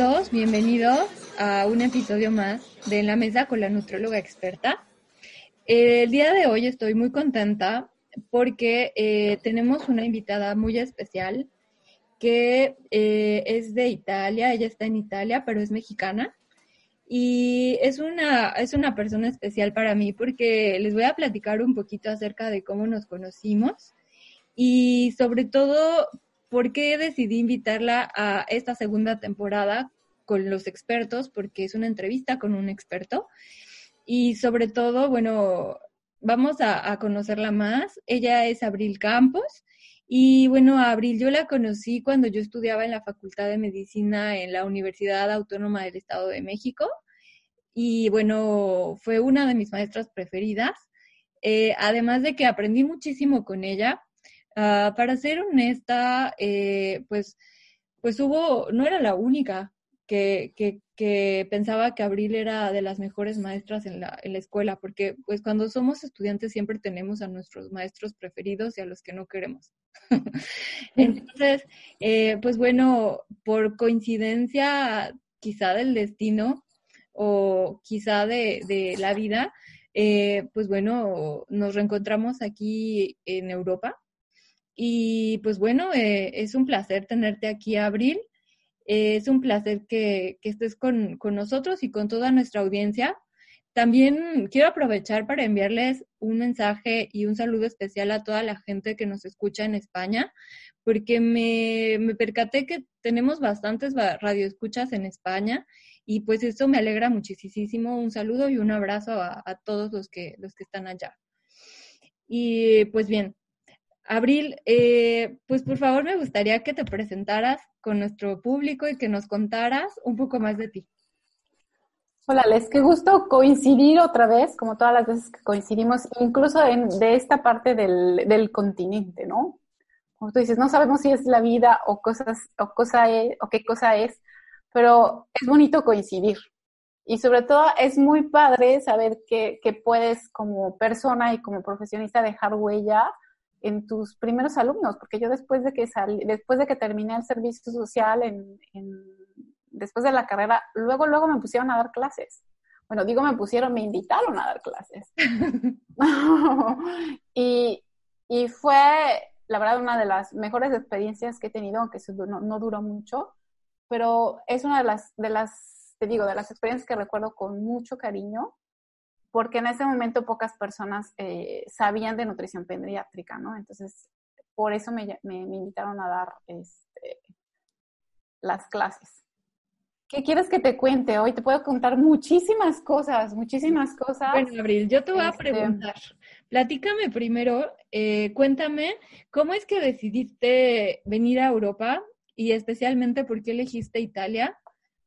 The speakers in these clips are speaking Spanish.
Todos, bienvenidos a un episodio más de la Mesa con la Nutróloga Experta. El día de hoy estoy muy contenta porque eh, tenemos una invitada muy especial que eh, es de Italia, ella está en Italia, pero es mexicana. Y es una, es una persona especial para mí porque les voy a platicar un poquito acerca de cómo nos conocimos y sobre todo por qué decidí invitarla a esta segunda temporada con los expertos, porque es una entrevista con un experto. Y sobre todo, bueno, vamos a, conocerla más. Ella es Abril Campos. Y bueno, Abril yo la conocí cuando yo estudiaba en la Facultad de Medicina en la Universidad Autónoma del Estado de México. Y bueno, fue una de mis maestras preferidas. Eh, además de que aprendí muchísimo con ella, Ah, para ser honesta, eh, pues, pues hubo, no era la única que, que, que, pensaba que Abril era de las mejores maestras en la, en la escuela, porque pues cuando somos estudiantes siempre tenemos a nuestros maestros preferidos y a los que no queremos. Entonces, eh, pues bueno, por coincidencia quizá del destino o quizá de, de la vida, eh, pues bueno, nos reencontramos aquí en Europa y pues bueno, eh, es un placer tenerte aquí, Abril. Eh, es un placer que, que estés con, con, nosotros y con toda nuestra audiencia. También quiero aprovechar para enviarles un mensaje y un saludo especial a toda la gente que nos escucha en España, porque me, me percaté que tenemos bastantes radioescuchas en España y pues esto me alegra muchísimo. Un saludo y un abrazo a, a todos los que, los que están allá. Y pues bien, Abril, eh, pues por favor me gustaría que te presentaras con nuestro público y que nos contaras un poco más de ti. Hola, Les, qué gusto coincidir otra vez, como todas las veces que coincidimos, incluso en, de esta parte del, continente, ¿no? Como tú dices, no sabemos si es la vida o cosas, o cosa es, o qué cosa es, pero es bonito coincidir. Y sobre todo es muy padre saber que puedes como persona y como profesionista dejar huella en tus primeros alumnos, porque yo después de que salí, después de que terminé el servicio social, en, después de la carrera, luego, luego me pusieron a dar clases. Bueno, digo me pusieron, me invitaron a dar clases. y, y, fue, la verdad, una de las mejores experiencias que he tenido, aunque no, no duró mucho, pero es una de las, de las, te digo, de las experiencias que recuerdo con mucho cariño porque en ese momento pocas personas eh, sabían de nutrición pediátrica, ¿no? Entonces, por eso me, me, me invitaron a dar este, las clases. ¿Qué quieres que te cuente? Hoy te puedo contar muchísimas cosas, muchísimas cosas. Bueno, Abril, yo te voy a este, preguntar. Platícame primero, eh, cuéntame, ¿cómo es que decidiste venir a Europa y especialmente por qué elegiste Italia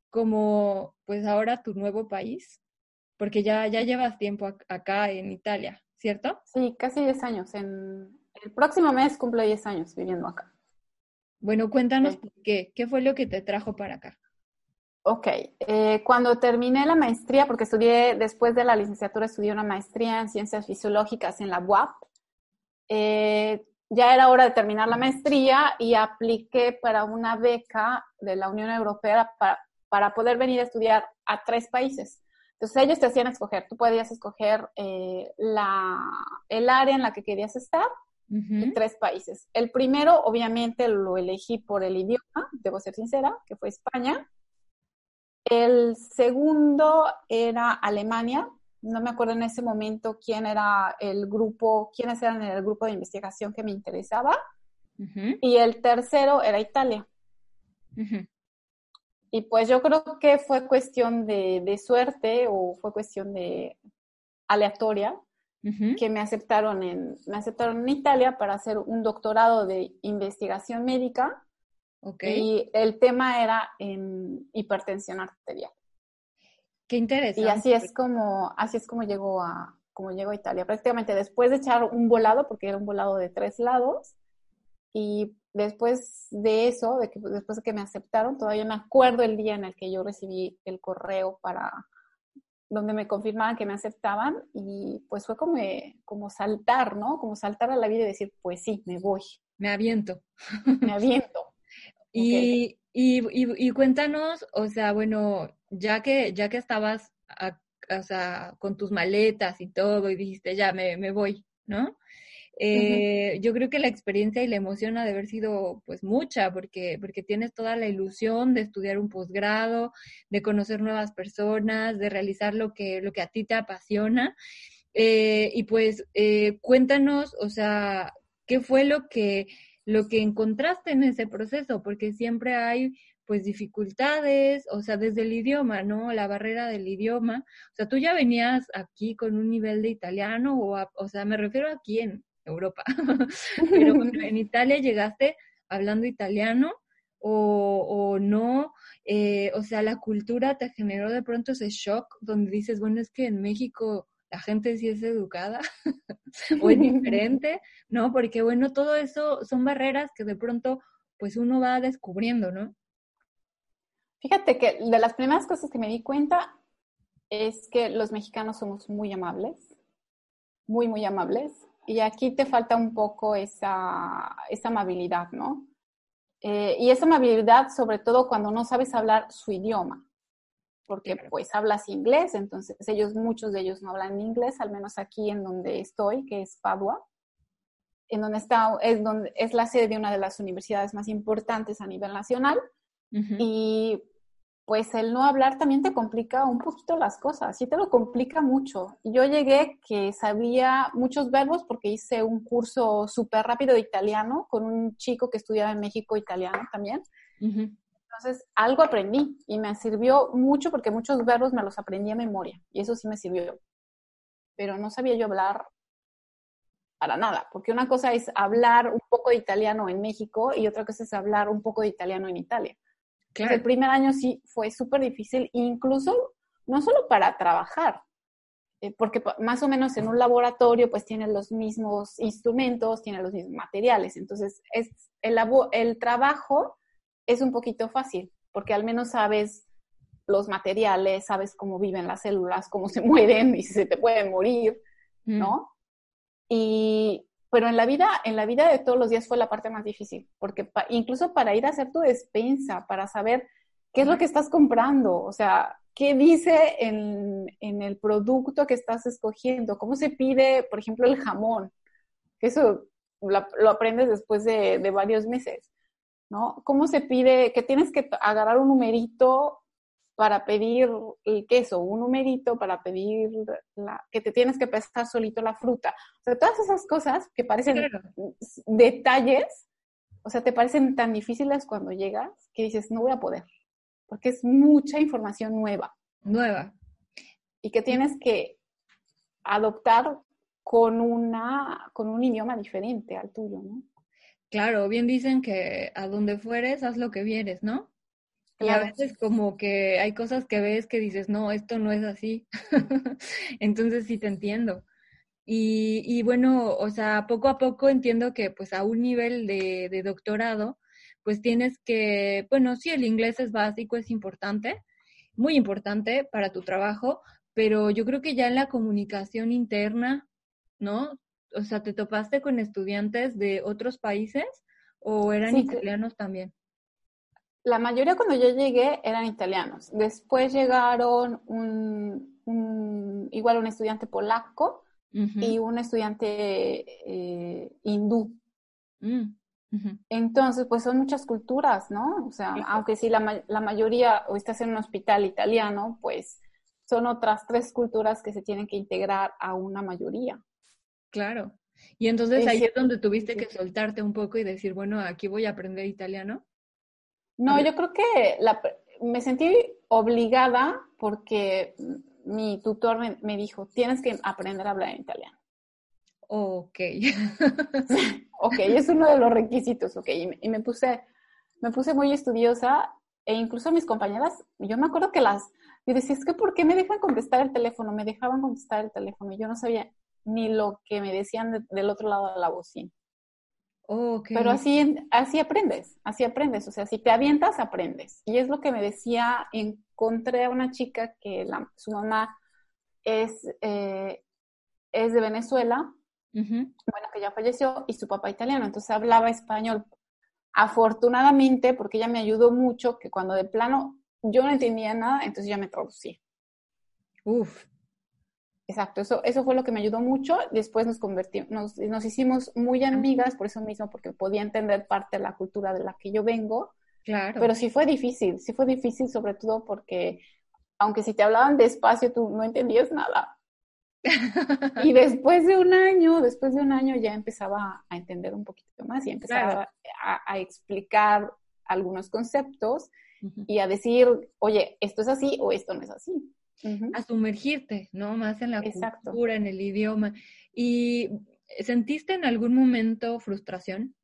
como, pues ahora, tu nuevo país? Porque ya, ya llevas tiempo acá en Italia, ¿cierto? Sí, casi 10 años. En el próximo mes cumplo 10 años viviendo acá. Bueno, cuéntanos por qué. ¿Qué fue lo que te trajo para acá? Ok, eh, cuando terminé la maestría, porque estudié, después de la licenciatura, estudié una maestría en ciencias fisiológicas en la UAP, eh, ya era hora de terminar la maestría y apliqué para una beca de la Unión Europea para, para poder venir a estudiar a tres países. Entonces ellos te hacían escoger, tú podías escoger eh, la, el área en la que querías estar en tres países. El primero, obviamente, lo elegí por el idioma, debo ser sincera, que fue España. El segundo era Alemania. No me acuerdo en ese momento quién era el grupo, quiénes eran el grupo de investigación que me interesaba. Y el tercero era Italia. Y pues yo creo que fue cuestión de, suerte o fue cuestión de aleatoria que me aceptaron en me aceptaron en Italia para hacer un doctorado de investigación médica. Y el tema era en hipertensión arterial. Qué interesante. Y así es como así es como llegó a como llegó a Italia. Prácticamente después de echar un volado porque era un volado de tres lados y después de eso, de que, después de que me aceptaron, todavía me acuerdo el día en el que yo recibí el correo para donde me confirmaban que me aceptaban y pues fue como, como saltar, ¿no? Como saltar a la vida y decir, pues sí, me voy. Me aviento. Me aviento. y, y, cuéntanos, o sea, bueno, ya que, ya que estabas o sea, con tus maletas y todo y dijiste, ya me, me voy, ¿no? Eh, yo creo que la experiencia y la emoción ha de haber sido pues mucha, porque, porque tienes toda la ilusión de estudiar un posgrado, de conocer nuevas personas, de realizar lo que, lo que a ti te apasiona. Eh, y pues eh, cuéntanos, o sea, ¿qué fue lo que, lo que encontraste en ese proceso? Porque siempre hay pues dificultades, o sea, desde el idioma, ¿no? La barrera del idioma. O sea, tú ya venías aquí con un nivel de italiano, o, o sea, me refiero aquí en Europa, pero en Italia llegaste hablando italiano o, o no, eh, o sea, la cultura te generó de pronto ese shock donde dices, bueno, es que en México la gente sí es educada o es diferente, ¿no? Porque bueno, todo eso son barreras que de pronto pues uno va descubriendo, ¿no? Fíjate que de las primeras cosas que me di cuenta es que los mexicanos somos muy amables, muy, muy amables, y aquí te falta un poco esa, esa amabilidad, ¿no? Eh, y esa amabilidad sobre todo cuando no sabes hablar su idioma porque pues hablas inglés, entonces ellos, muchos de ellos no hablan inglés, al menos aquí en donde estoy, que es Padua, en donde está, es, donde, es la sede de una de las universidades más importantes a nivel nacional. Y pues el no hablar también te complica un poquito las cosas, sí te lo complica mucho. Yo llegué que sabía muchos verbos porque hice un curso súper rápido de italiano con un chico que estudiaba en México italiano también. Entonces, algo aprendí y me sirvió mucho porque muchos verbos me los aprendí a memoria y eso sí me sirvió. Pero no sabía yo hablar para nada, porque una cosa es hablar un poco de italiano en México y otra cosa es hablar un poco de italiano en Italia. Claro. El primer año sí fue súper difícil, incluso no solo para trabajar, eh, porque más o menos en un laboratorio pues tienen los mismos instrumentos, tienen los mismos materiales, entonces es el, el trabajo es un poquito fácil, porque al menos sabes los materiales, sabes cómo viven las células, cómo se mueren y si se te pueden morir, ¿no? Y, pero en la vida, en la vida de todos los días fue la parte más difícil, porque incluso para ir a hacer tu despensa, para saber qué es lo que estás comprando, o sea, qué dice en, en el producto que estás escogiendo, cómo se pide, por ejemplo, el jamón, que eso lo, aprendes después de, de varios meses. ¿no? ¿Cómo se pide que tienes que agarrar un numerito para pedir el queso, un numerito para pedir la, que te tienes que pesar solito la fruta? O sea, todas esas cosas que parecen detalles, o sea, te parecen tan difíciles cuando llegas que dices, no voy a poder, porque es mucha información nueva. Nueva. Y que tienes que adoptar con, una, con un idioma diferente al tuyo, ¿no? Claro, bien dicen que a donde fueres, haz lo que vieres, ¿no? Y a veces como que hay cosas que ves que dices, no, esto no es así. Entonces sí te entiendo. Y, y, bueno, o sea, poco a poco entiendo que pues a un nivel de, de doctorado, pues tienes que, bueno, sí, el inglés es básico, es importante, muy importante para tu trabajo, pero yo creo que ya en la comunicación interna, ¿no? o sea, ¿te topaste con estudiantes de otros países o eran italianos también? La mayoría cuando yo llegué eran italianos. Después llegaron un, igual un estudiante polaco y un estudiante eh, hindú. Mm, Entonces, pues son muchas culturas, ¿no? O sea, aunque sí la, la mayoría o estás en un hospital italiano, pues son otras tres culturas que se tienen que integrar a una mayoría. Claro. Y entonces ahí es donde tuviste que soltarte un poco y decir, bueno, aquí voy a aprender italiano. No, yo creo que me sentí obligada porque mi tutor me, dijo, tienes que aprender a hablar en italiano. Ok. ok, es uno de los requisitos, ok. Y me, puse, me puse muy estudiosa e incluso mis compañeras, yo me acuerdo que las, y decía, es que ¿por qué me dejan contestar el teléfono? Me dejaban contestar el teléfono y yo no sabía ni lo que me decían del otro lado de la bocina. Okay. Pero así, así aprendes, así aprendes. O sea, si te avientas, aprendes. Y es lo que me decía, encontré a una chica que la, su mamá es, eh, es de Venezuela, bueno, que ya falleció, y su papá italiano, entonces hablaba español afortunadamente, porque ella me ayudó mucho, que cuando de plano yo no entendía nada, entonces ya me traducía. Uf. Exacto, eso, eso fue lo que me ayudó mucho. Después nos convertimos, nos, nos hicimos muy amigas, por eso mismo, porque podía entender parte de la cultura de la que yo vengo. Claro. Pero sí fue difícil, sí fue difícil, sobre todo porque, aunque si te hablaban despacio, tú no entendías nada. y después de un año, después de un año ya empezaba a entender un poquito más y empezaba a, explicar algunos conceptos y a decir, oye, esto es así o esto no es así. A sumergirte, ¿no? Más en la cultura, en el idioma. ¿Y sentiste en algún momento frustración?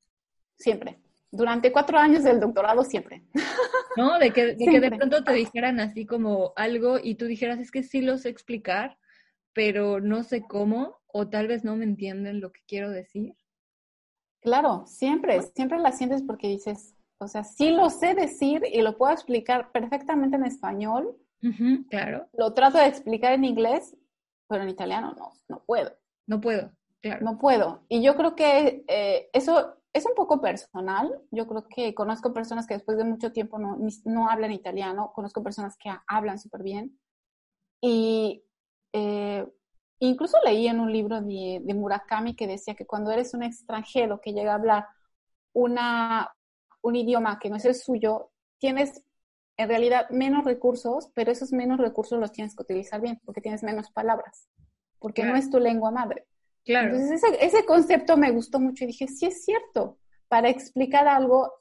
Siempre. Durante cuatro años del doctorado, siempre. ¿No? De que, de que de pronto te dijeran así como algo y tú dijeras, es que sí lo sé explicar, pero no sé cómo, o tal vez no me entienden lo que quiero decir. Claro, siempre, siempre la sientes porque dices, o sea, sí lo sé decir y lo puedo explicar perfectamente en español. Claro. Lo trato de explicar en inglés, pero en italiano no, no puedo. No puedo, claro. No puedo. Y yo creo que eh, eso es un poco personal. Yo creo que conozco personas que después de mucho tiempo no, no hablan italiano, conozco personas que hablan súper bien. Y eh, incluso leí en un libro de, Murakami que decía que cuando eres un extranjero que llega a hablar una, un idioma que no es el suyo, tienes en realidad menos recursos, pero esos menos recursos los tienes que utilizar bien, porque tienes menos palabras, porque no es tu lengua madre. Claro. Entonces ese, ese concepto me gustó mucho y dije, sí es cierto, para explicar algo,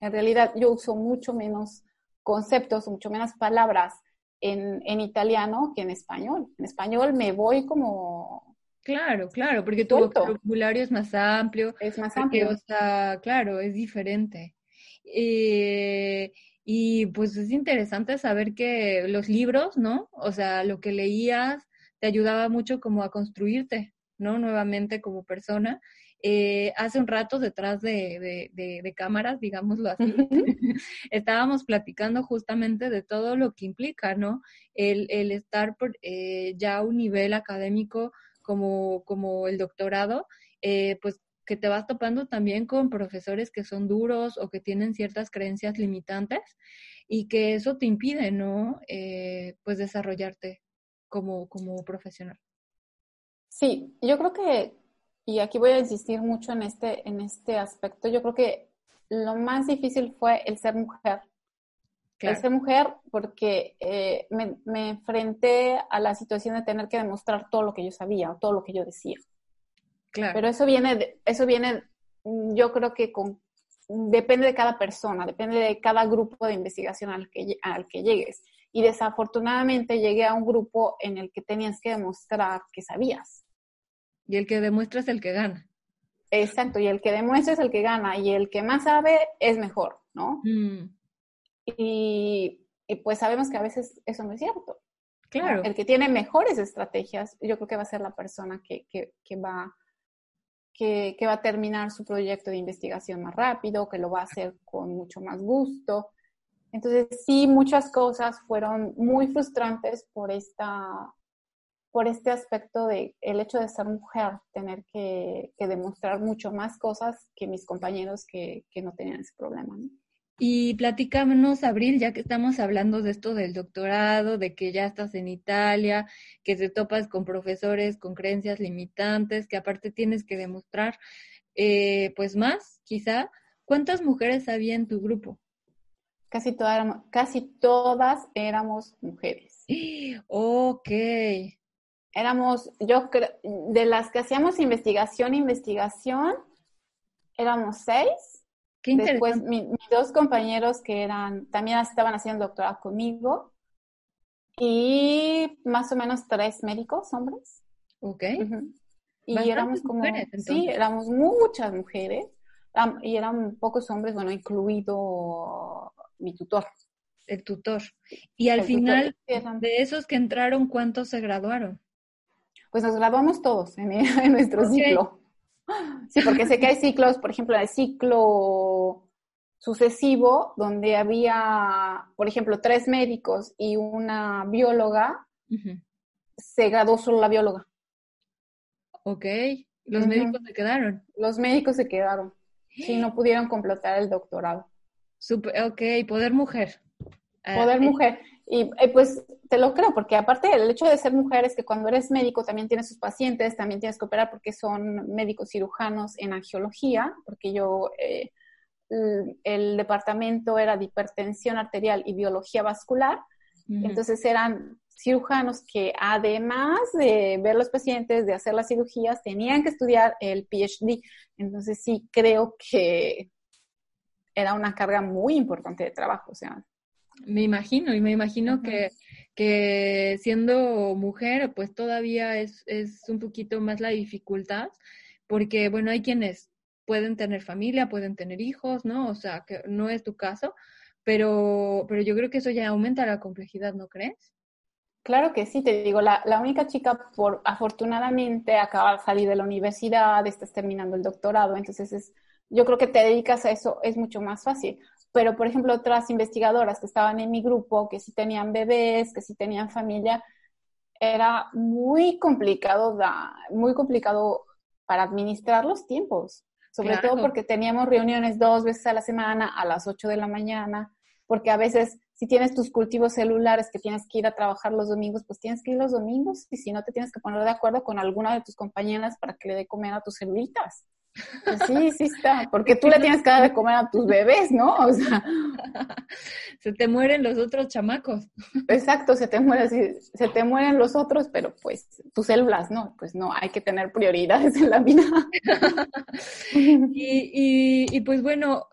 en realidad yo uso mucho menos conceptos, mucho menos palabras en, italiano que en español. En español me voy como... Claro, claro, porque tu vocabulario es más amplio. Es más amplio. o sea, claro, es diferente. Eh, y pues es interesante saber que los libros, ¿no? O sea, lo que leías te ayudaba mucho como a construirte, ¿no? Nuevamente como persona eh, hace un rato detrás de, de, cámaras, digámoslo así, estábamos platicando justamente de todo lo que implica, ¿no? El, el estar por, eh, ya a un nivel académico como, como el doctorado, eh, pues que te vas topando también con profesores que son duros o que tienen ciertas creencias limitantes y que eso te impide, ¿no? pues desarrollarte como, como profesional. Sí, yo creo que y aquí voy a insistir mucho en este, en este aspecto, yo creo que lo más difícil fue el ser mujer. El ser mujer porque eh, me, me, enfrenté a la situación de tener que demostrar todo lo que yo sabía o todo lo que yo decía. Claro. Pero eso viene, eso viene, yo creo que con, depende de cada persona, depende de cada grupo de investigación al que, al que llegues. Y desafortunadamente llegué a un grupo en el que tenías que demostrar que sabías. Y el que demuestra es el que gana. Exacto, y el que demuestra es el que gana, y el que más sabe es mejor, ¿no? Mm. Y, pues sabemos que a veces eso no es cierto. Claro. El que tiene mejores estrategias, yo creo que va a ser la persona que, que, que va, que, va a terminar su proyecto de investigación más rápido, que lo va a hacer con mucho más gusto. Entonces, sí, muchas cosas fueron muy frustrantes por esta, por este aspecto de el hecho de ser mujer, tener que, demostrar mucho más cosas que mis compañeros que, no tenían ese problema. Y platícanos, Abril, ya que estamos hablando de esto del doctorado, de que ya estás en Italia, que te topas con profesores con creencias limitantes, que aparte tienes que demostrar, eh, pues más, quizá. ¿Cuántas mujeres había en tu grupo? Casi, casi todas éramos mujeres. Ok éramos, yo creo, de las que hacíamos investigación, investigación, éramos seis. Qué Después mis dos compañeros que eran, también estaban haciendo doctorado conmigo. Y más o menos tres médicos, hombres. Ok. Y éramos como, sí, éramos muchas mujeres. Y eran pocos hombres, bueno, incluido mi tutor. El tutor. Y al final, de esos que entraron, ¿cuántos se graduaron? pues nos graduamos todos en, nuestro ciclo. Sí, porque sé que hay ciclos, por ejemplo, el ciclo sucesivo, donde había, por ejemplo, tres médicos y una bióloga, se graduó solo la bióloga. Ok, los médicos se quedaron. Los médicos se quedaron. Sí, no pudieron completar el doctorado. Super, ok, poder mujer. Ah, poder mujer. Y eh, pues te lo creo, porque aparte del hecho de ser mujer es que cuando eres médico también tienes sus pacientes, también tienes que operar porque son médicos cirujanos en angiología, porque yo, eh, el departamento era de hipertensión arterial y biología vascular, entonces eran cirujanos que además de ver los pacientes, de hacer las cirugías, tenían que estudiar el PhD. Entonces sí creo que era una carga muy importante de trabajo, o sea, me imagino, y me imagino que, que siendo mujer, pues todavía es, es un poquito más la dificultad, porque, bueno, hay quienes pueden tener familia, pueden tener hijos, ¿no? O sea, que no es tu caso, pero, pero yo creo que eso ya aumenta la complejidad, ¿no crees? Claro que sí, te digo, la, la única chica, por afortunadamente, acaba de salir de la universidad, estás terminando el doctorado, entonces es, yo creo que te dedicas a eso, es mucho más fácil pero por ejemplo otras investigadoras que estaban en mi grupo, que sí tenían bebés, que sí tenían familia, era muy complicado, muy complicado para administrar los tiempos, sobre todo porque teníamos reuniones dos veces a la semana a las 8 de la mañana, porque a veces si tienes tus cultivos celulares que tienes que ir a trabajar los domingos, pues tienes que ir los domingos y si no te tienes que poner de acuerdo con alguna de tus compañeras para que le dé comer a tus celulitas. Pues sí, sí está, porque tú le tienes que dar de comer a tus bebés, ¿no? O sea, se te mueren los otros chamacos. Exacto, se te mueren, se te mueren los otros, pero pues tus células, no, pues no, hay que tener prioridades en la vida. y, y, pues bueno,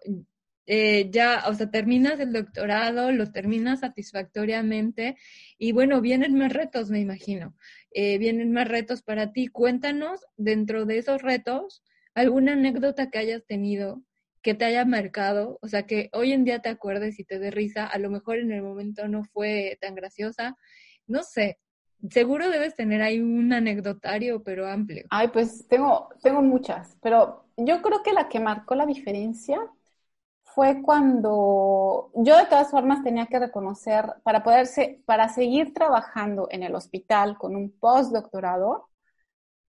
eh, ya, o sea, terminas el doctorado, lo terminas satisfactoriamente y bueno, vienen más retos, me imagino. Eh, vienen más retos para ti. Cuéntanos dentro de esos retos alguna anécdota que hayas tenido que te haya marcado, o sea, que hoy en día te acuerdes y te dé risa, a lo mejor en el momento no fue tan graciosa, no sé, seguro debes tener ahí un anecdotario, pero amplio. Ay, pues tengo, tengo muchas, pero yo creo que la que marcó la diferencia fue cuando yo de todas formas tenía que reconocer, para poderse, para seguir trabajando en el hospital con un postdoctorado,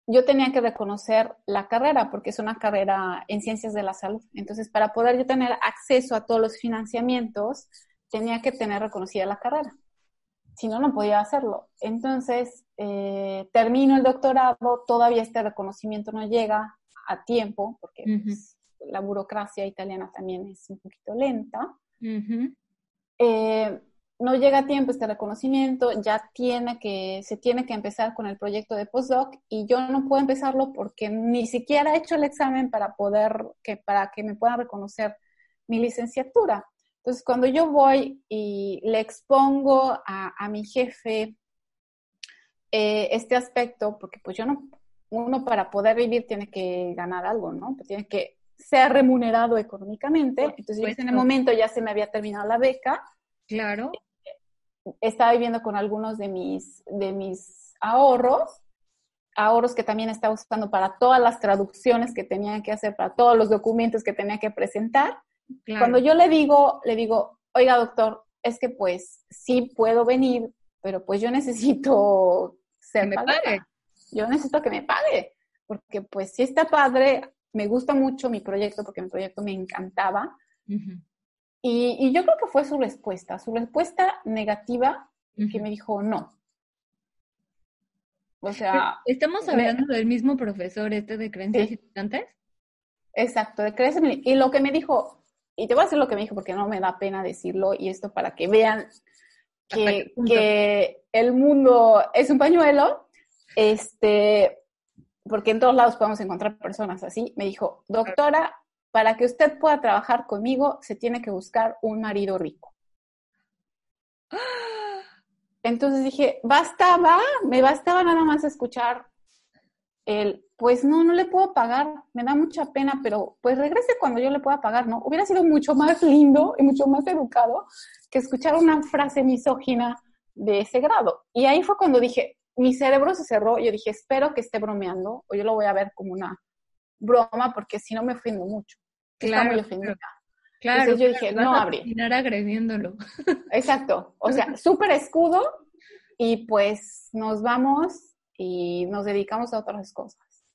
yo tenía que reconocer la carrera porque es una carrera en ciencias de la salud. Entonces, para poder yo tener acceso a todos los financiamientos, tenía que tener reconocida la carrera. Si no, no podía hacerlo. Entonces, eh, termino el doctorado, todavía este reconocimiento no llega a tiempo porque pues, la burocracia italiana también es un poquito lenta no llega a tiempo este reconocimiento, ya tiene que, se tiene que empezar con el proyecto de postdoc y yo no puedo empezarlo porque ni siquiera he hecho el examen para poder, que, para que me puedan reconocer mi licenciatura. Entonces, cuando yo voy y le expongo a, mi jefe eh, este aspecto, porque pues yo no, uno para poder vivir tiene que ganar algo, ¿no? Pues tiene que ser remunerado económicamente. Entonces, en el momento ya se me había terminado la beca Claro. Estaba viviendo con algunos de mis, de mis ahorros, ahorros que también estaba usando para todas las traducciones que tenía que hacer, para todos los documentos que tenía que presentar. Cuando yo le digo, le digo, oiga doctor, es que pues sí puedo venir, pero pues yo necesito ser me pague. Yo necesito que me pague, porque pues sí está padre, me gusta mucho mi proyecto, porque mi proyecto me encantaba, y, yo creo que fue su respuesta, su respuesta negativa, que me dijo no. O sea... ¿Estamos hablando del mismo profesor este de creencias limitantes? Exacto, de creencias Y lo que me dijo, y te voy a decir lo que me dijo porque no me da pena decirlo, y esto para que vean que, que el mundo es un pañuelo, este, porque en todos lados podemos encontrar personas así, me dijo, doctora, para que usted pueda trabajar conmigo, se tiene que buscar un marido rico. Entonces dije, bastaba, me bastaba nada más escuchar el, pues no, no le puedo pagar, me da mucha pena, pero pues regrese cuando yo le pueda pagar, ¿no? Hubiera sido mucho más lindo y mucho más educado que escuchar una frase misógina de ese grado. Y ahí fue cuando dije, mi cerebro se cerró, yo dije, espero que esté bromeando, o yo lo voy a ver como una broma, porque si no me ofendo mucho. Claro, Claro, yo dije, no abre. Terminar agrediéndolo. Exacto. O sea, súper escudo y pues nos vamos y nos dedicamos a otras cosas.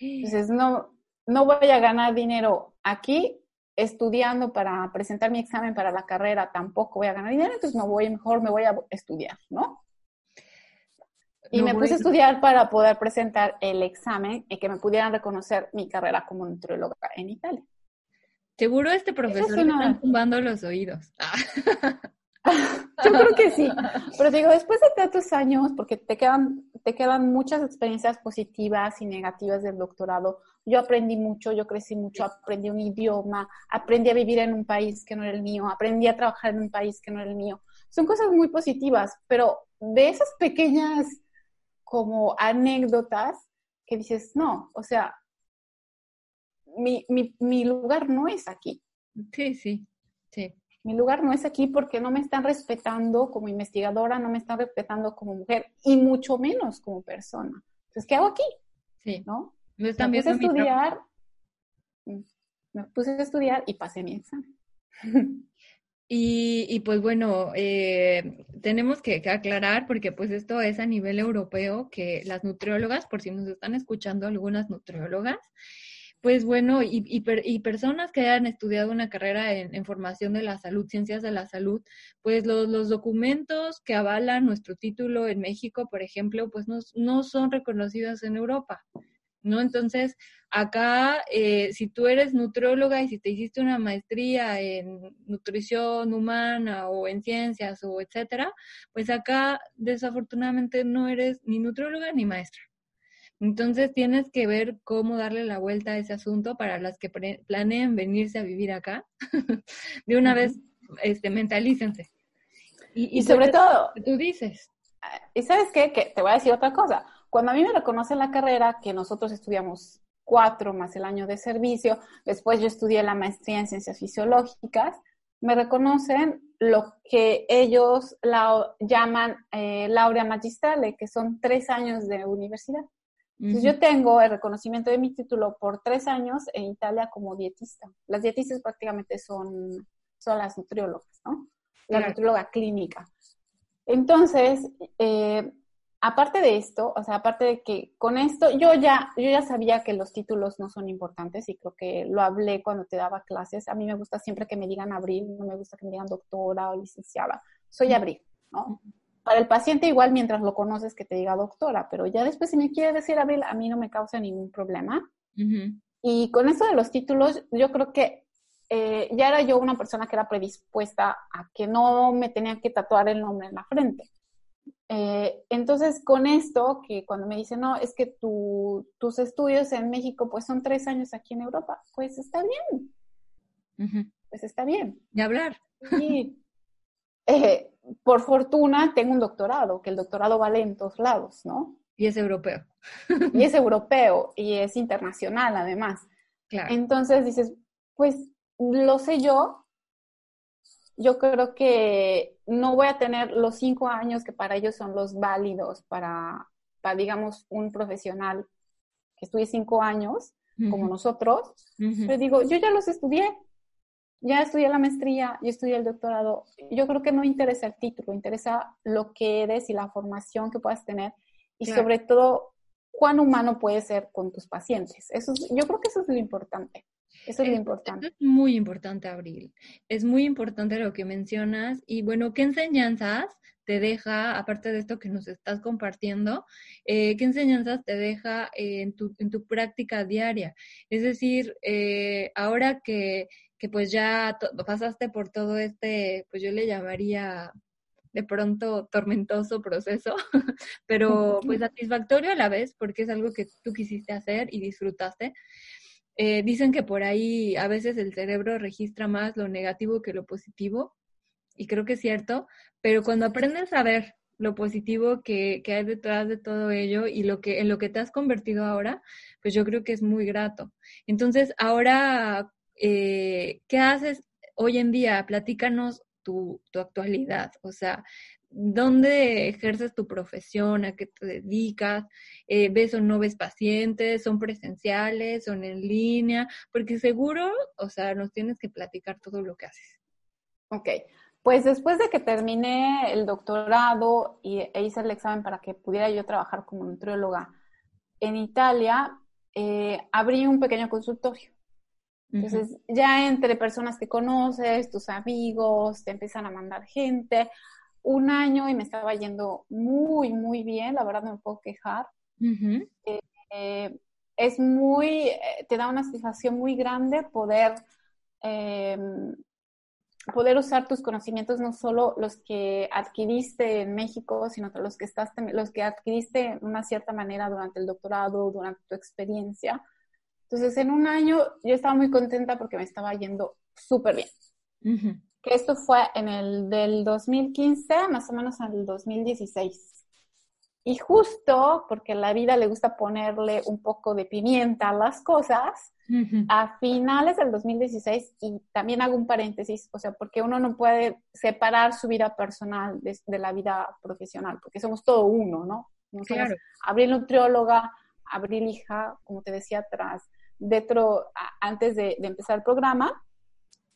Entonces, no, no voy a ganar dinero aquí estudiando para presentar mi examen para la carrera, tampoco voy a ganar dinero, entonces no voy, mejor me voy a estudiar, ¿no? Y me puse a estudiar para poder presentar el examen y que me pudieran reconocer mi carrera como nutrióloga en Italia. Seguro este profesor están tumbando los oídos. Yo creo que sí. Pero digo, después de tantos años, porque te quedan, te quedan muchas experiencias positivas y negativas del doctorado. Yo aprendí mucho, yo crecí mucho, aprendí un idioma, aprendí a vivir en un país que no era el mío, aprendí a trabajar en un país que no era el mío. Son cosas muy positivas, pero de esas pequeñas como anécdotas que dices, no, o sea, mi, mi, mi lugar no es aquí. Sí, sí, sí. Mi lugar no es aquí porque no me están respetando como investigadora, no me están respetando como mujer y mucho menos como persona. Entonces, ¿qué hago aquí? Sí. ¿No? Me, puse a estudiar, me puse a estudiar y pasé mi examen. Y, y, pues bueno, eh, tenemos que, aclarar, porque pues esto es a nivel europeo, que las nutriólogas, por si nos están escuchando algunas nutriólogas, pues bueno, y, y, personas que hayan estudiado una carrera en, formación de la salud, ciencias de la salud, pues los, los, documentos que avalan nuestro título en México, por ejemplo, pues no, no son reconocidos en Europa. ¿No? Entonces, acá, eh, si tú eres nutrióloga y si te hiciste una maestría en nutrición humana o en ciencias o etcétera, pues acá desafortunadamente no eres ni nutrióloga ni maestra. Entonces tienes que ver cómo darle la vuelta a ese asunto para las que planeen venirse a vivir acá. de una vez, este, mentalícense. Y, sobre todo, tú dices. ¿Y sabes qué? Que te voy a decir otra cosa. Cuando a mí me reconocen la carrera, que nosotros estudiamos cuatro más el año de servicio, después yo estudié la maestría en ciencias fisiológicas, me reconocen lo que ellos la, llaman eh, laurea magistrale, que son tres años de universidad yo tengo el reconocimiento de mi título por tres años en Italia como dietista. Las dietistas prácticamente son, son las nutriólogas, ¿no? La nutrióloga clínica. Entonces, eh, aparte de esto, o sea, aparte de que con esto, yo ya, yo ya sabía que los títulos no son importantes y creo que lo hablé cuando te daba clases. A mí me gusta siempre que me digan abril, no me gusta que me digan doctora o licenciada. Soy abril, ¿no? Para el paciente igual mientras lo conoces que te diga doctora, pero ya después si me quiere decir Abril, a mí no me causa ningún problema. Y con eso de los títulos, yo creo que eh, ya era yo una persona que era predispuesta a que no me tenía que tatuar el nombre en la frente. Eh, entonces, con esto, que cuando me dicen, no, es que tu, tus estudios en México, pues son tres años aquí en Europa, pues está bien. Pues está bien. De hablar. Y eh, por fortuna tengo un doctorado, que el doctorado vale en todos lados, ¿no? Y es europeo. y es europeo y es internacional además. Entonces dices, pues lo sé yo, yo creo que no voy a tener los cinco años que para ellos son los válidos para, para digamos, un profesional que estudie cinco años, como nosotros. Pero digo, yo ya los estudié, ya estudié la maestría, yo estudié el doctorado. Yo creo que no interesa el título, interesa lo que eres y la formación que puedas tener y sobre todo cuán humano puedes ser con tus pacientes. Eso yo creo que eso es lo importante. Eso es lo importante. es muy importante, Abril. Es muy importante lo que mencionas. Y bueno, ¿qué enseñanzas te deja, aparte de esto que nos estás compartiendo, eh, qué enseñanzas te deja en, tu, en tu práctica diaria? Es decir, eh, ahora que que pues ya pasaste por todo este, pues yo le llamaría de pronto tormentoso proceso, pero pues satisfactorio a la vez porque es algo que tú quisiste hacer y disfrutaste. Eh, dicen que por ahí a veces el cerebro registra más lo negativo que lo positivo y creo que es cierto, pero cuando aprendes a ver lo positivo que, que, hay detrás de todo ello y lo que en lo que te has convertido ahora, pues yo creo que es muy grato. Entonces, ahora eh, ¿qué haces hoy en día? Platícanos tu, actualidad, o sea, ¿dónde ejerces tu profesión? ¿A qué te dedicas? Eh, ¿Ves o no ves pacientes? ¿Son presenciales? ¿Son en línea? Porque seguro, o sea, nos tienes que platicar todo lo que haces. Ok, pues después de que terminé el doctorado y, e hice el examen para que pudiera yo trabajar como nutrióloga en Italia, eh, abrí un pequeño consultorio. Entonces, ya entre personas que conoces, tus amigos, te empiezan a mandar gente. Un año y me estaba yendo muy, muy bien, la verdad no me puedo quejar. Eh, es muy, te da una satisfacción muy grande poder em, poder usar tus conocimientos, no solo los que adquiriste en México, sino los que, estás, los que adquiriste de una cierta manera durante el doctorado, durante tu experiencia. Entonces, en un año yo estaba muy contenta porque me estaba yendo súper bien. Que esto fue en el del 2015, más o menos al 2016. Y justo porque la vida le gusta ponerle un poco de pimienta a las cosas, a finales del 2016, y también hago un paréntesis, o sea, porque uno no puede separar su vida personal de, la vida profesional, porque somos todo uno, ¿no? claro. Abril nutrióloga, Abril hija, como te decía atrás, dentro, antes de, empezar el programa.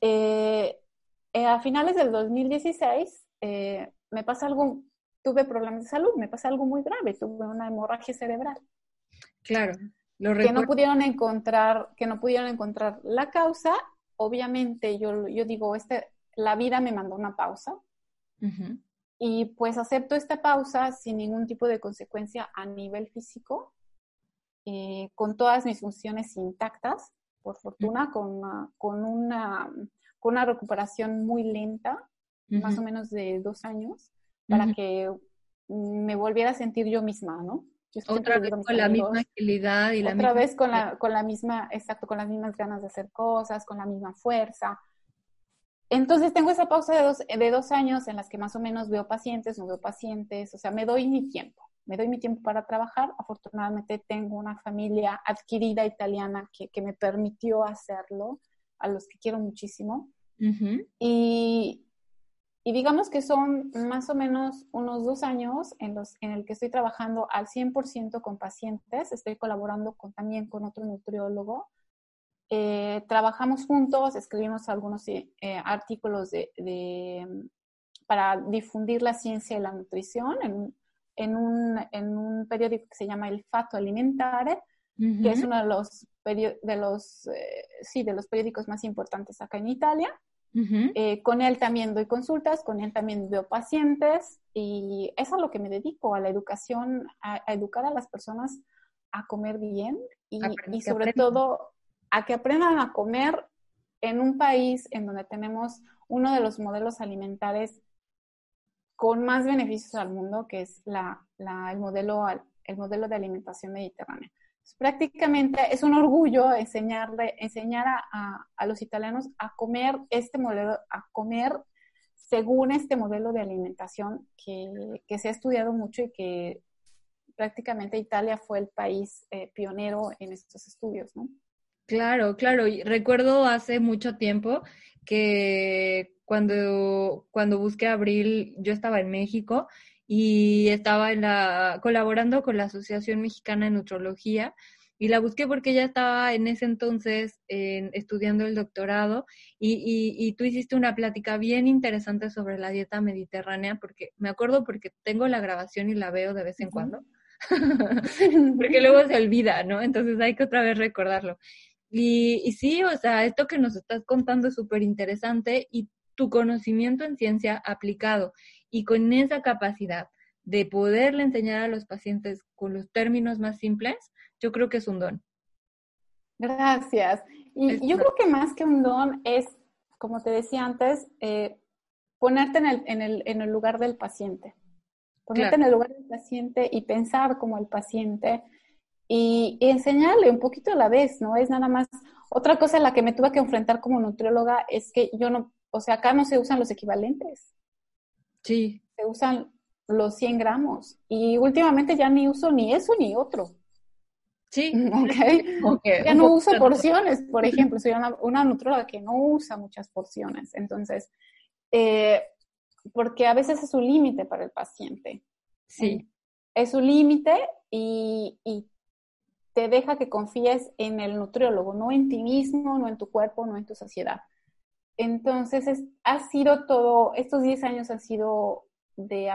Eh, eh, a finales del 2016 eh, me pasa algo tuve problemas de salud, me pasó algo muy grave, tuve una hemorragia cerebral. Claro, lo que no pudieron encontrar, que no pudieron encontrar la causa. Obviamente, yo, yo digo, este, la vida me mandó una pausa. Y pues acepto esta pausa sin ningún tipo de consecuencia a nivel físico, eh, con todas mis funciones intactas, por fortuna, con, una, con, una, con una recuperación muy lenta, más o menos de dos años para que me volviera a sentir yo misma, ¿no? otra vez con la misma agilidad y la otra vez con la, con la misma, exacto, con las mismas ganas de hacer cosas, con la misma fuerza. Entonces tengo esa pausa de dos, de dos años en las que más o menos veo pacientes, no veo pacientes, o sea, me doy mi tiempo, me doy mi tiempo para trabajar. Afortunadamente tengo una familia adquirida italiana que, que me permitió hacerlo, a los que quiero muchísimo. Y, y digamos que son más o menos unos dos años en los en el que estoy trabajando al 100% con pacientes. Estoy colaborando con, también con otro nutriólogo. Eh, trabajamos juntos, escribimos algunos eh, artículos de, para difundir la ciencia y la nutrición en, en, un, en un periódico que se llama El Fato Alimentare, que es uno de los, de, los, eh, sí, de los periódicos más importantes acá en Italia. Eh, con él también doy consultas, con él también veo pacientes y es a lo que me dedico, a la educación, a, educar a las personas a comer bien y, y sobre todo a que aprendan a comer en un país en donde tenemos uno de los modelos alimentarios con más beneficios al mundo, que es la, la, el, modelo, el modelo de alimentación mediterránea prácticamente es un orgullo enseñarle, enseñar a, a, los italianos a comer este modelo, a comer según este modelo de alimentación que, que se ha estudiado mucho y que prácticamente Italia fue el país eh, pionero en estos estudios, ¿no? Claro, claro. recuerdo hace mucho tiempo que cuando, cuando busqué Abril, yo estaba en México y estaba en la, colaborando con la Asociación Mexicana de Nutrología y la busqué porque ella estaba en ese entonces estudiando el doctorado y, y, tú hiciste una plática bien interesante sobre la dieta mediterránea porque me acuerdo porque tengo la grabación y la veo de vez en cuando porque luego se olvida, ¿no? Entonces hay que otra vez recordarlo. Y, y sí, o sea, esto que nos estás contando es súper interesante y tu conocimiento en ciencia aplicado y con esa capacidad de poderle enseñar a los pacientes con los términos más simples, yo creo que es un don. Gracias. Y yo creo que más que un don es, como te decía antes, eh, ponerte en el, en, el, en el, lugar del paciente. Ponerte en el lugar del paciente y pensar como el paciente y, y, enseñarle un poquito a la vez, ¿no? Es nada más. Otra cosa en la que me tuve que enfrentar como nutrióloga es que yo no, o sea, acá no se usan los equivalentes. Sí. Se usan los 100 gramos. Y últimamente ya ni uso ni eso ni otro. Sí. Okay. Ya no uso porciones, por ejemplo. Soy una, una nutróloga que no usa muchas porciones. Entonces, eh, porque a veces es un límite para el paciente. Sí. Es un límite y, y te deja que confíes en el nutriólogo, no en ti mismo, no en tu cuerpo, no en tu saciedad. Entonces, ha sido todo, estos 10 años han sido de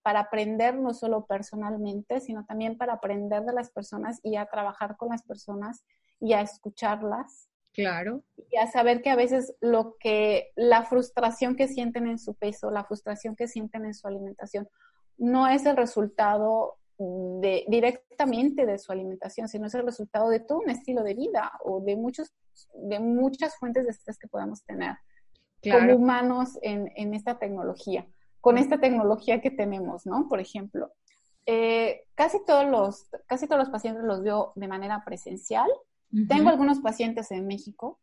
para aprender no solo personalmente, sino también para aprender de las personas y a trabajar con las personas y a escucharlas. Claro. Y a saber que a veces lo que, la frustración que sienten en su peso, la frustración que sienten en su alimentación, no es el resultado de, directamente de su alimentación, sino es el resultado de todo un estilo de vida o de, muchos, de muchas fuentes de estrés que podamos tener como humanos en, en, esta tecnología, con esta tecnología que tenemos, ¿no? Por ejemplo, eh, casi, todos los, casi todos los pacientes los veo de manera presencial. Tengo algunos pacientes en México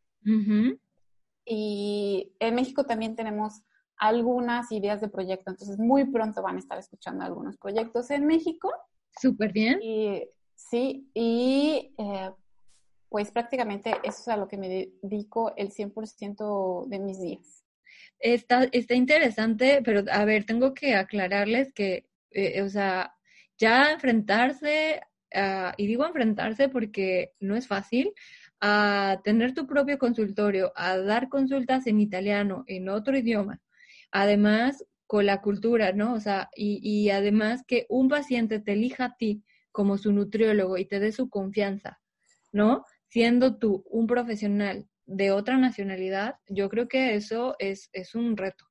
y en México también tenemos algunas ideas de proyecto, entonces muy pronto van a estar escuchando algunos proyectos en México. Súper bien. Y, sí, y eh, pues prácticamente eso es a lo que me dedico el 100% de mis días. Está, está interesante, pero a ver, tengo que aclararles que, eh, o sea, ya enfrentarse, y digo enfrentarse porque no es fácil, a tener tu propio consultorio, a dar consultas en italiano, en otro idioma, además con la cultura, ¿no? O sea, y, y además que un paciente te elija a ti como su nutriólogo y te dé su confianza, ¿no? siendo tú un profesional de otra nacionalidad, yo creo que eso es, es un reto.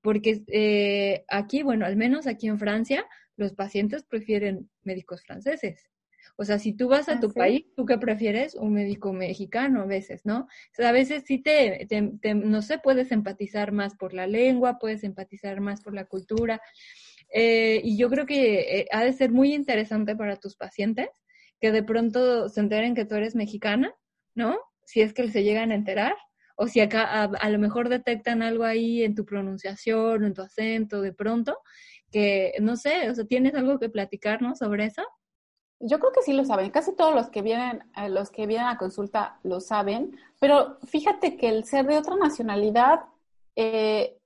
Porque eh, aquí, bueno, al menos aquí en Francia, los pacientes prefieren médicos franceses. O sea, si tú vas a ah, tu país, ¿tú qué prefieres? Un médico mexicano a veces, ¿no? O sea, a veces sí te, no sé, puedes empatizar más por la lengua, puedes empatizar más por la cultura. Eh, y yo creo que eh, ha de ser muy interesante para tus pacientes que de pronto se enteren que tú eres mexicana, ¿no? Si es que se llegan a enterar, o si acá a, lo mejor detectan algo ahí en tu pronunciación, en tu acento, de pronto, que no sé, o sea, ¿tienes algo que platicarnos sobre eso? Yo creo que sí lo saben. Casi todos los que vienen, eh, los que vienen a consulta lo saben. Pero fíjate que el ser de otra nacionalidad eh,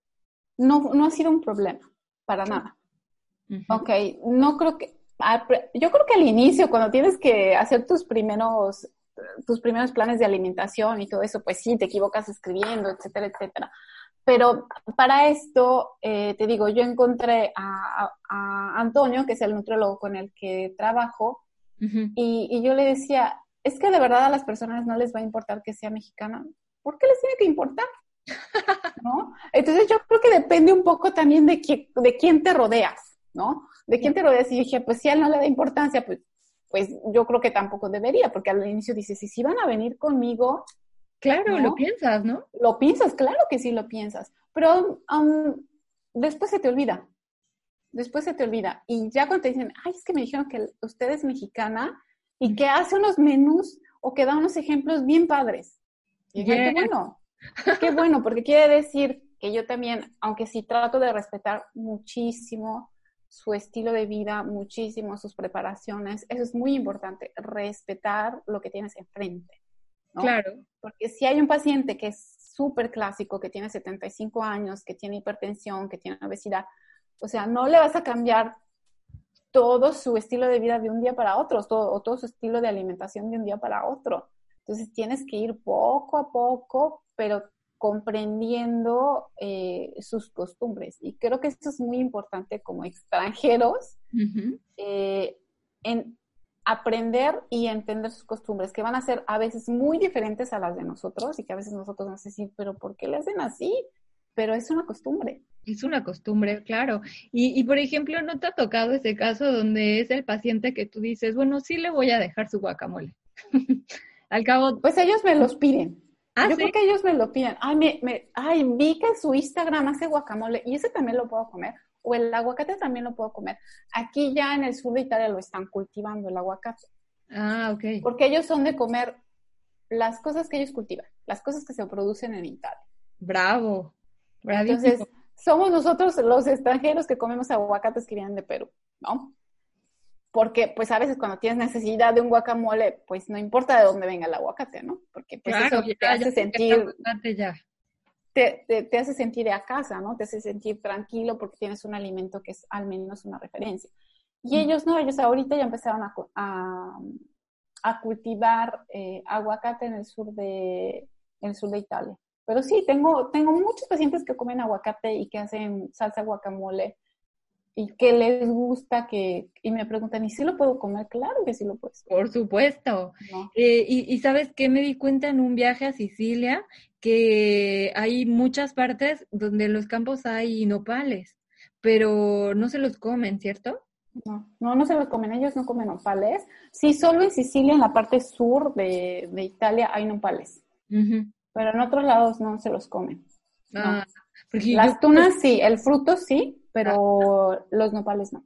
no, no, ha sido un problema para nada. Ok, no creo que, yo creo que al inicio, cuando tienes que hacer tus primeros, tus primeros planes de alimentación y todo eso, pues sí, te equivocas escribiendo, etcétera, etcétera. Pero para esto, eh, te digo, yo encontré a, Antonio, que es el nutriólogo con el que trabajo, y, y, yo le decía, es que de verdad a las personas no les va a importar que sea mexicana. ¿Por qué les tiene que importar? ¿No? Entonces yo creo que depende un poco también de, de quién te rodeas, ¿no? ¿de quién te decía? Y dije, pues si a él no le da importancia, pues, pues yo creo que tampoco debería, porque al inicio dices, si van a venir conmigo. Claro, lo piensas, ¿no? Lo piensas, claro que sí lo piensas, pero um, después se te olvida. Después se te olvida. Y ya cuando te dicen, ay, es que me dijeron que usted es mexicana y que hace unos menús o que da unos ejemplos bien padres. Y qué bueno, qué bueno, porque quiere decir que yo también, aunque sí trato de respetar muchísimo su estilo de vida muchísimo, sus preparaciones. Eso es muy importante, respetar lo que tienes enfrente. Claro. Porque si hay un paciente que es súper clásico, que tiene 75 años, que tiene hipertensión, que tiene obesidad, o sea, no le vas a cambiar todo su estilo de vida de un día para otro, todo, o todo su estilo de alimentación de un día para otro. Entonces tienes que ir poco a poco, pero comprendiendo eh, sus costumbres. Y creo que esto es muy importante como extranjeros, eh, en aprender y entender sus costumbres, que van a ser a veces muy diferentes a las de nosotros y que a veces nosotros nos decimos, pero ¿por qué le hacen así? Pero es una costumbre. Es una costumbre, claro. Y, y, por ejemplo, ¿no te ha tocado ese caso donde es el paciente que tú dices, bueno, sí le voy a dejar su guacamole? Al cabo... Pues ellos me los piden. Ah, Yo creo que ellos me lo piden. Ay, me, ay, vi que su Instagram hace guacamole y ese también lo puedo comer. O el aguacate también lo puedo comer. Aquí ya en el sur de Italia lo están cultivando el aguacate. Ah, ok. Porque ellos son de comer las cosas que ellos cultivan, las cosas que se producen en Italia. Bravo. Entonces, somos nosotros los extranjeros que comemos aguacates que vienen de Perú, ¿no? porque pues a veces cuando tienes necesidad de un guacamole, pues no importa de dónde venga el aguacate, ¿no? Porque pues eso te hace sentir... Te, te, hace sentir a casa, ¿no? Te hace sentir tranquilo porque tienes un alimento que es al menos una referencia. Y ellos no, ellos ahorita ya empezaron a, a, cultivar eh, aguacate en el sur de, en el sur de Italia. Pero sí, tengo, tengo muchos pacientes que comen aguacate y que hacen salsa guacamole y que les gusta, que, y me preguntan, ¿y si lo puedo comer? Claro que sí lo puedes. Por supuesto. Eh, y, y, sabes qué me di cuenta en un viaje a Sicilia, que hay muchas partes donde en los campos hay nopales, pero no se los comen, ¿cierto? No, no, no se los comen, ellos no comen nopales. Sí, solo en Sicilia, en la parte sur de, de Italia, hay nopales, pero en otros lados no se los comen. Ah, Las tunas sí, el fruto sí, pero los nopales no.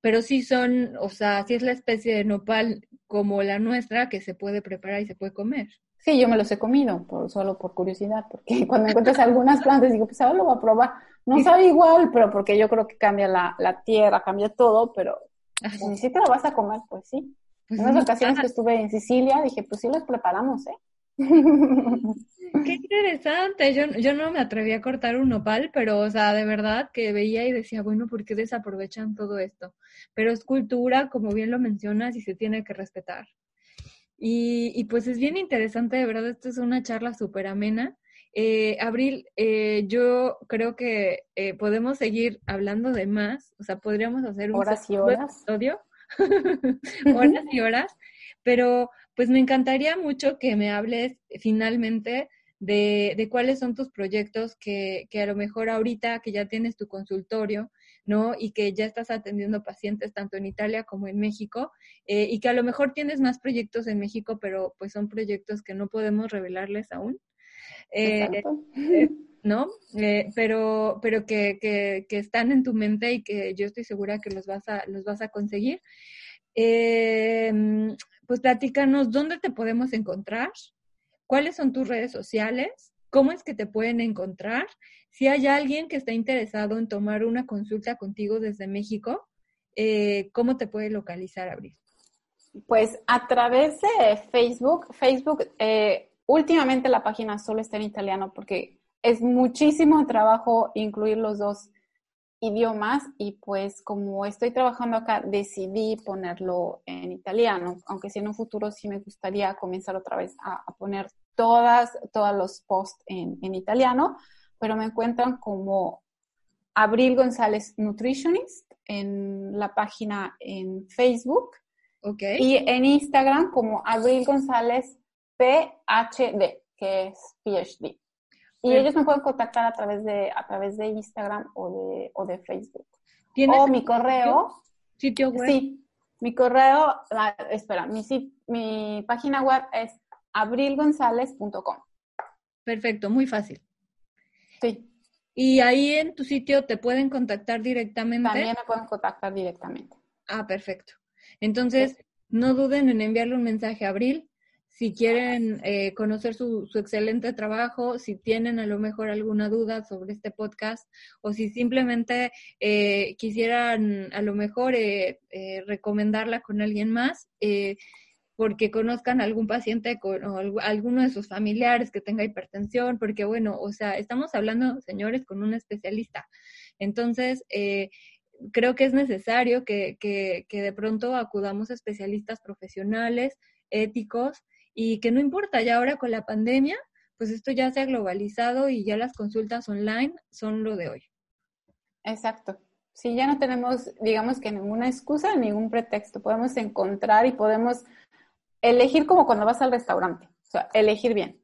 Pero sí son, o sea, sí es la especie de nopal como la nuestra que se puede preparar y se puede comer. Sí, yo me los he comido, por, solo por curiosidad, porque cuando encuentras algunas plantas digo, pues ahora lo voy a probar. No sabe igual, pero porque yo creo que cambia la, la tierra, cambia todo, pero pues, si te lo vas a comer, pues sí. Pues en unas ocasiones que estuve en Sicilia dije, pues sí los preparamos, ¿eh? Qué interesante. Yo, yo no me atreví a cortar un nopal, pero, o sea, de verdad que veía y decía, bueno, ¿por qué desaprovechan todo esto? Pero es cultura, como bien lo mencionas, y se tiene que respetar. Y, y pues es bien interesante, de verdad, esto es una charla súper amena. Eh, Abril, eh, yo creo que eh, podemos seguir hablando de más, o sea, podríamos hacer un horas y horas. episodio, horas y horas, pero pues me encantaría mucho que me hables finalmente de, de cuáles son tus proyectos que, que, a lo mejor ahorita que ya tienes tu consultorio, ¿no? Y que ya estás atendiendo pacientes tanto en Italia como en México, eh, y que a lo mejor tienes más proyectos en México, pero pues son proyectos que no podemos revelarles aún. Eh, eh ¿no? Eh, pero pero que, que, que, están en tu mente y que yo estoy segura que los vas a, los vas a conseguir. Eh, pues platícanos dónde te podemos encontrar, cuáles son tus redes sociales, cómo es que te pueden encontrar, si hay alguien que está interesado en tomar una consulta contigo desde México, eh, ¿cómo te puede localizar, Abril? Pues a través de Facebook, Facebook, eh, últimamente la página solo está en italiano porque es muchísimo trabajo incluir los dos idiomas y pues como estoy trabajando acá decidí ponerlo en italiano, aunque si en un futuro sí me gustaría comenzar otra vez a, poner todas, todos los posts en, en, italiano, pero me encuentran como Abril González Nutritionist en la página en Facebook okay. y en Instagram como Abril González PhD, que es PhD. Y ellos me pueden contactar a través de, a través de Instagram o de, o de Facebook. O mi correo. ¿Sitio web? Sí, mi correo, espera, mi, mi página web es abrilgonzalez.com. Perfecto, muy fácil. Sí. Y ahí en tu sitio te pueden contactar directamente. También me pueden contactar directamente. Ah, perfecto. Entonces, no duden en enviarle un mensaje a Abril si quieren eh, conocer su, su, excelente trabajo, si tienen a lo mejor alguna duda sobre este podcast o si simplemente eh, quisieran a lo mejor eh, eh recomendarla con alguien más eh, porque conozcan a algún paciente con, o alguno de sus familiares que tenga hipertensión, porque bueno, o sea, estamos hablando, señores, con un especialista. Entonces, eh, creo que es necesario que, que, que de pronto acudamos a especialistas profesionales, éticos, y que no importa, ya ahora con la pandemia, pues esto ya se ha globalizado y ya las consultas online son lo de hoy. Exacto. Sí, ya no tenemos, digamos que ninguna excusa, ningún pretexto. Podemos encontrar y podemos elegir como cuando vas al restaurante. O sea, elegir bien.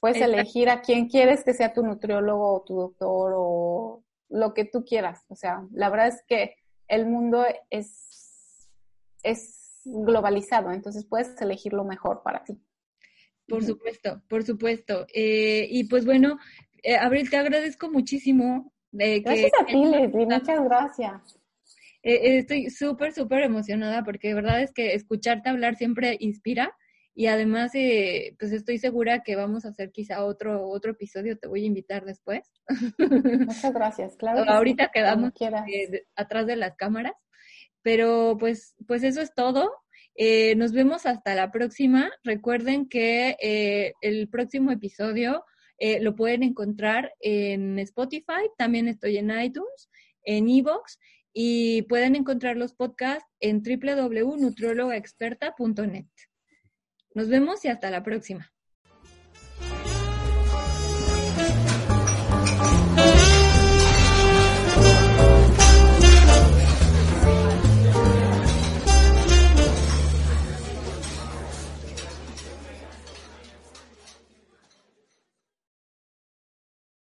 Puedes elegir a quién quieres que sea tu nutriólogo o tu doctor o lo que tú quieras. O sea, la verdad es que el mundo es, es globalizado, entonces puedes elegir lo mejor para ti. Por supuesto, por supuesto. Eh, y pues bueno, eh, Abril, te agradezco muchísimo. De gracias a ti, Leslie, muchas gracias. Eh, estoy súper, súper emocionada porque de verdad es que escucharte hablar siempre inspira y además pues estoy segura que vamos a hacer quizá otro, otro episodio, te voy a invitar después. Muchas gracias, claro. Ahorita quedamos atrás de las cámaras, pero pues, pues eso es todo. Eh, nos vemos hasta la próxima. Recuerden que eh, el próximo episodio eh, lo pueden encontrar en Spotify, también estoy en iTunes, en Evox y pueden encontrar los podcasts en www.nutriologaexperta.net. Nos vemos y hasta la próxima.